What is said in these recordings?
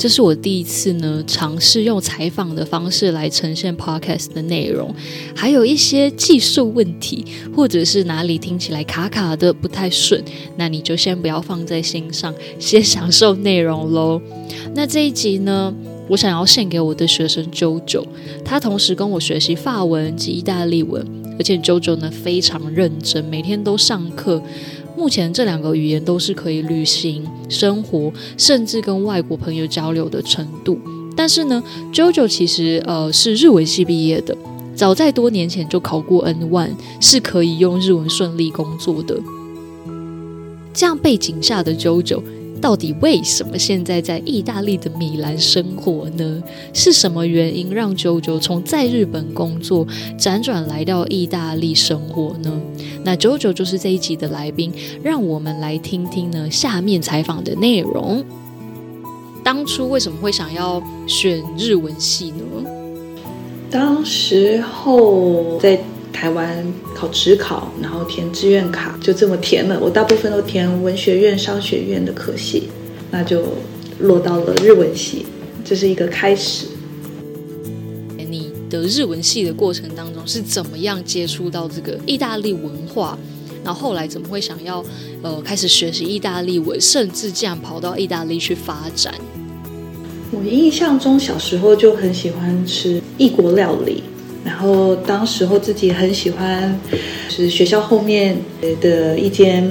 这是我第一次呢尝试用采访的方式来呈现 podcast 的内容，还有一些技术问题，或者是哪里听起来卡卡的不太顺，那你就先不要放在心上，先享受内容喽。那这一集呢，我想要献给我的学生 JoJo，他同时跟我学习法文及意大利文，而且 JoJo 呢非常认真，每天都上课。目前这两个语言都是可以旅行、生活，甚至跟外国朋友交流的程度。但是呢，JoJo 其实呃是日文系毕业的，早在多年前就考过 N1，是可以用日文顺利工作的。这样背景下的 JoJo。到底为什么现在在意大利的米兰生活呢？是什么原因让 JoJo 从在日本工作辗转来到意大利生活呢？那 JoJo 就是这一集的来宾，让我们来听听呢下面采访的内容。当初为什么会想要选日文系呢？当时候在。台湾考职考，然后填志愿卡，就这么填了。我大部分都填文学院、商学院的科系，那就落到了日文系，这是一个开始。你的日文系的过程当中是怎么样接触到这个意大利文化？然后后来怎么会想要呃开始学习意大利文，甚至这样跑到意大利去发展？我印象中小时候就很喜欢吃异国料理。然后当时候自己很喜欢，是学校后面的一间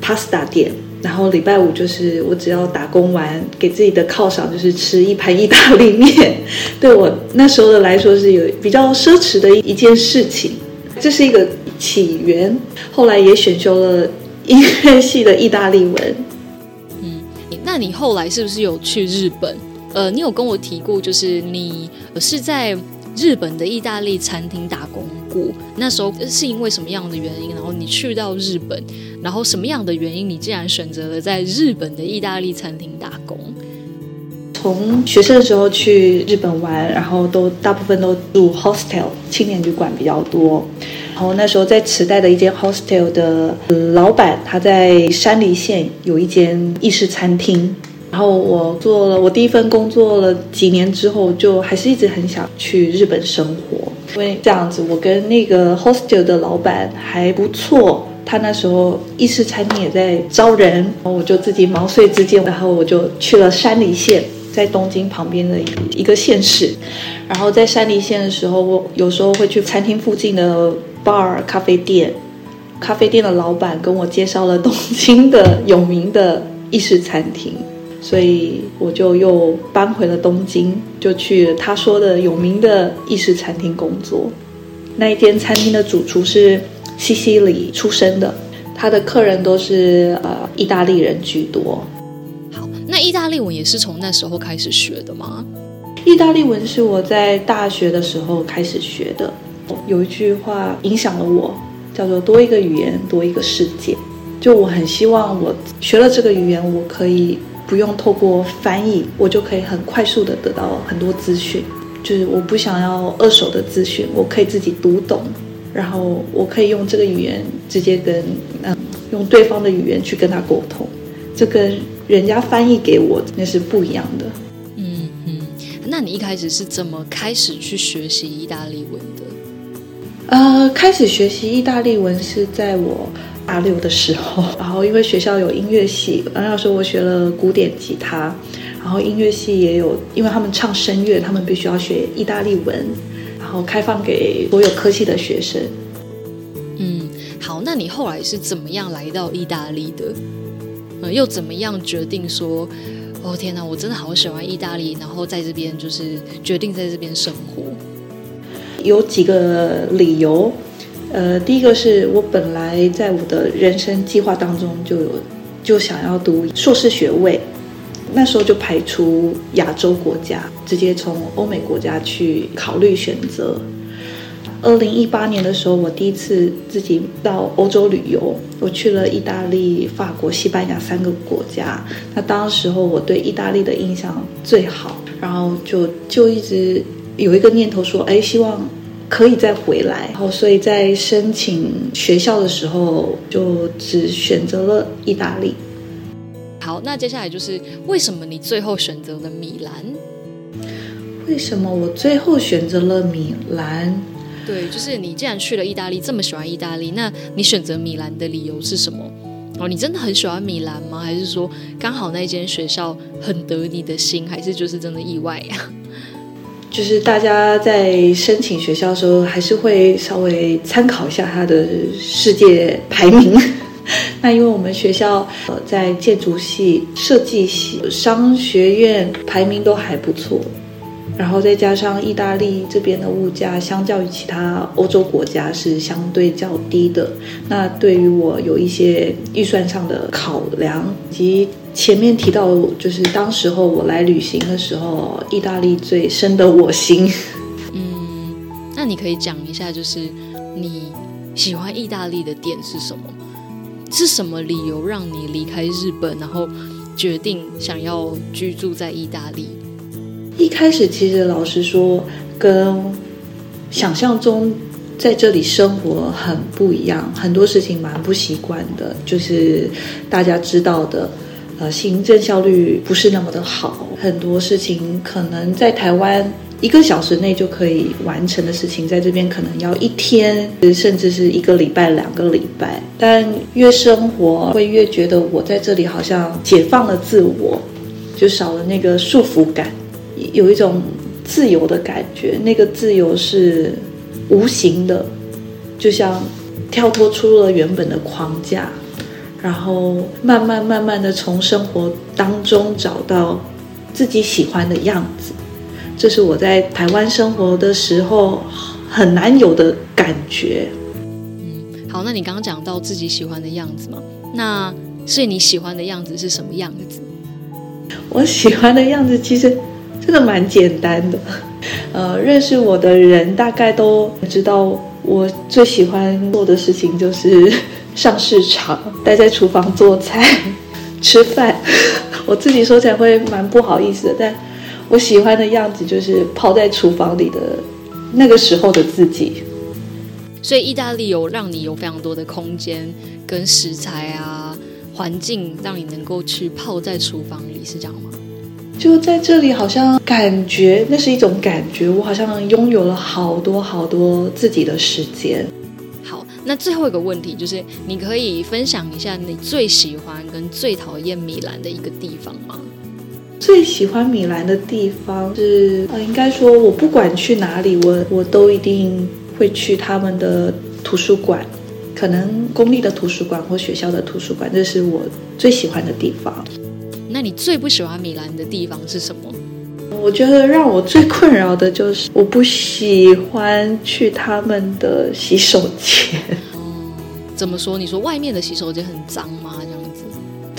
pasta 店。然后礼拜五就是我只要打工完，给自己的犒赏就是吃一盘意大利面。对我那时候的来说是有比较奢侈的一件事情。这是一个起源。后来也选修了音乐系的意大利文。嗯，那你后来是不是有去日本？呃，你有跟我提过，就是你是在。日本的意大利餐厅打工过，那时候是因为什么样的原因？然后你去到日本，然后什么样的原因？你竟然选择了在日本的意大利餐厅打工？从学生的时候去日本玩，然后都大部分都住 hostel 青年旅馆比较多。然后那时候在池袋的一间 hostel 的老板，他在山梨县有一间意式餐厅。然后我做了我第一份工作了几年之后，就还是一直很想去日本生活，因为这样子我跟那个 hostel 的老板还不错，他那时候意式餐厅也在招人，我就自己毛遂自荐，然后我就去了山梨县，在东京旁边的一个县市，然后在山梨县的时候，我有时候会去餐厅附近的 bar 咖啡店，咖啡店的老板跟我介绍了东京的有名的意式餐厅。所以我就又搬回了东京，就去他说的有名的意式餐厅工作。那一间餐厅的主厨是西西里出生的，他的客人都是呃意大利人居多。好，那意大利文也是从那时候开始学的吗？意大利文是我在大学的时候开始学的。有一句话影响了我，叫做“多一个语言，多一个世界”。就我很希望我学了这个语言，我可以。不用透过翻译，我就可以很快速的得到很多资讯。就是我不想要二手的资讯，我可以自己读懂，然后我可以用这个语言直接跟嗯，用对方的语言去跟他沟通。这跟人家翻译给我那是不一样的。嗯嗯，那你一开始是怎么开始去学习意大利文的？呃，开始学习意大利文是在我。大六的时候，然后因为学校有音乐系，然后那时候我学了古典吉他，然后音乐系也有，因为他们唱声乐，他们必须要学意大利文，然后开放给所有科系的学生。嗯，好，那你后来是怎么样来到意大利的？嗯，又怎么样决定说，哦天哪，我真的好喜欢意大利，然后在这边就是决定在这边生活？有几个理由。呃，第一个是我本来在我的人生计划当中就有，就想要读硕士学位，那时候就排除亚洲国家，直接从欧美国家去考虑选择。二零一八年的时候，我第一次自己到欧洲旅游，我去了意大利、法国、西班牙三个国家。那当时候我对意大利的印象最好，然后就就一直有一个念头说，哎，希望可以再回来。然后所以在申请学校的时候，就只选择了意大利。好，那接下来就是为什么你最后选择了米兰？为什么我最后选择了米兰？对，就是你既然去了意大利，这么喜欢意大利，那你选择米兰的理由是什么？哦，你真的很喜欢米兰吗？还是说刚好那间学校很得你的心，还是就是真的意外呀？就是大家在申请学校的时候，还是会稍微参考一下它的世界排名。那因为我们学校呃在建筑系、设计系、商学院排名都还不错。然后再加上意大利这边的物价，相较于其他欧洲国家是相对较低的。那对于我有一些预算上的考量，以及前面提到，就是当时候我来旅行的时候，意大利最深的我心。嗯，那你可以讲一下，就是你喜欢意大利的点是什么？是什么理由让你离开日本，然后决定想要居住在意大利？一开始其实老实说，跟想象中在这里生活很不一样，很多事情蛮不习惯的。就是大家知道的，呃，行政效率不是那么的好，很多事情可能在台湾一个小时内就可以完成的事情，在这边可能要一天，甚至是一个礼拜、两个礼拜。但越生活会越觉得，我在这里好像解放了自我，就少了那个束缚感。有一种自由的感觉，那个自由是无形的，就像跳脱出了原本的框架，然后慢慢慢慢的从生活当中找到自己喜欢的样子，这是我在台湾生活的时候很难有的感觉。嗯，好，那你刚刚讲到自己喜欢的样子吗？那所以你喜欢的样子是什么样子？我喜欢的样子其实。真的蛮简单的，呃，认识我的人大概都知道，我最喜欢做的事情就是 上市场，待在厨房做菜、吃饭。我自己说起来会蛮不好意思的，但我喜欢的样子就是泡在厨房里的那个时候的自己。所以意大利有让你有非常多的空间跟食材啊，环境，让你能够去泡在厨房里，是这样吗？就在这里，好像感觉那是一种感觉，我好像拥有了好多好多自己的时间。好，那最后一个问题就是，你可以分享一下你最喜欢跟最讨厌米兰的一个地方吗？最喜欢米兰的地方是，呃，应该说我不管去哪里，我我都一定会去他们的图书馆，可能公立的图书馆或学校的图书馆，这是我最喜欢的地方。那你最不喜欢米兰的地方是什么？我觉得让我最困扰的就是我不喜欢去他们的洗手间。嗯，怎么说？你说外面的洗手间很脏吗？这样子？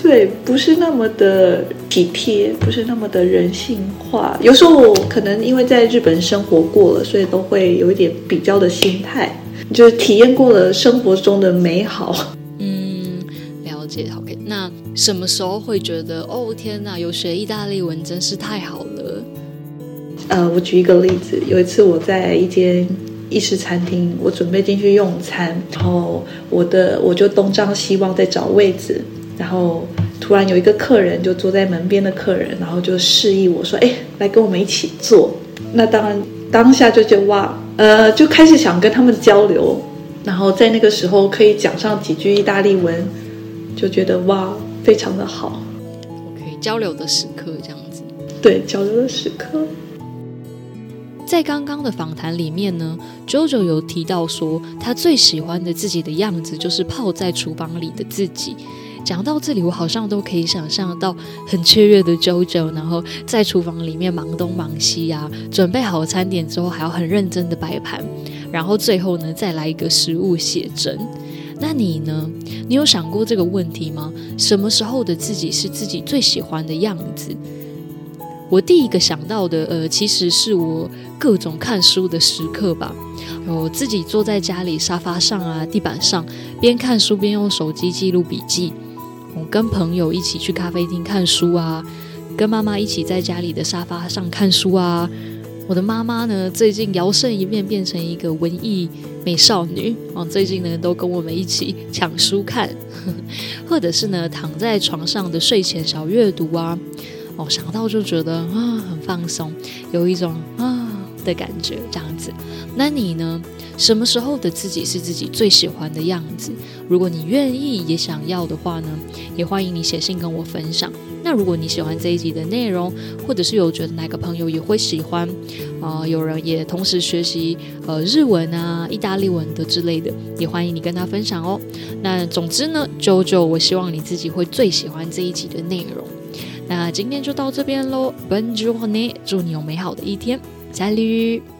对，不是那么的体贴，不是那么的人性化。有时候我可能因为在日本生活过了，所以都会有一点比较的心态，就是体验过了生活中的美好。嗯，了解 OK，那什么时候会觉得哦天哪，有学意大利文真是太好了？呃，我举一个例子，有一次我在一间意式餐厅，我准备进去用餐，然后我的我就东张西望在找位置，然后突然有一个客人就坐在门边的客人，然后就示意我说：“哎，来跟我们一起坐。”那当然当下就觉得哇，呃，就开始想跟他们交流，然后在那个时候可以讲上几句意大利文。就觉得哇，非常的好。OK，交流的时刻这样子。对，交流的时刻。在刚刚的访谈里面呢，JoJo 有提到说，他最喜欢的自己的样子就是泡在厨房里的自己。讲到这里，我好像都可以想象到很雀跃的 JoJo，然后在厨房里面忙东忙西啊，准备好餐点之后还要很认真的摆盘，然后最后呢再来一个食物写真。那你呢？你有想过这个问题吗？什么时候的自己是自己最喜欢的样子？我第一个想到的，呃，其实是我各种看书的时刻吧。我自己坐在家里沙发上啊，地板上，边看书边用手机记录笔记。我跟朋友一起去咖啡厅看书啊，跟妈妈一起在家里的沙发上看书啊。我的妈妈呢，最近摇身一变变成一个文艺美少女哦，最近呢都跟我们一起抢书看，或者是呢躺在床上的睡前小阅读啊。哦，想到就觉得啊很放松，有一种啊的感觉，这样子。那你呢？什么时候的自己是自己最喜欢的样子？如果你愿意也想要的话呢，也欢迎你写信跟我分享。那如果你喜欢这一集的内容，或者是有觉得哪个朋友也会喜欢，啊、呃，有人也同时学习呃日文啊、意大利文的之类的，也欢迎你跟他分享哦。那总之呢，JoJo，我希望你自己会最喜欢这一集的内容。那今天就到这边喽 benjorne 祝你有美好的一天，再见。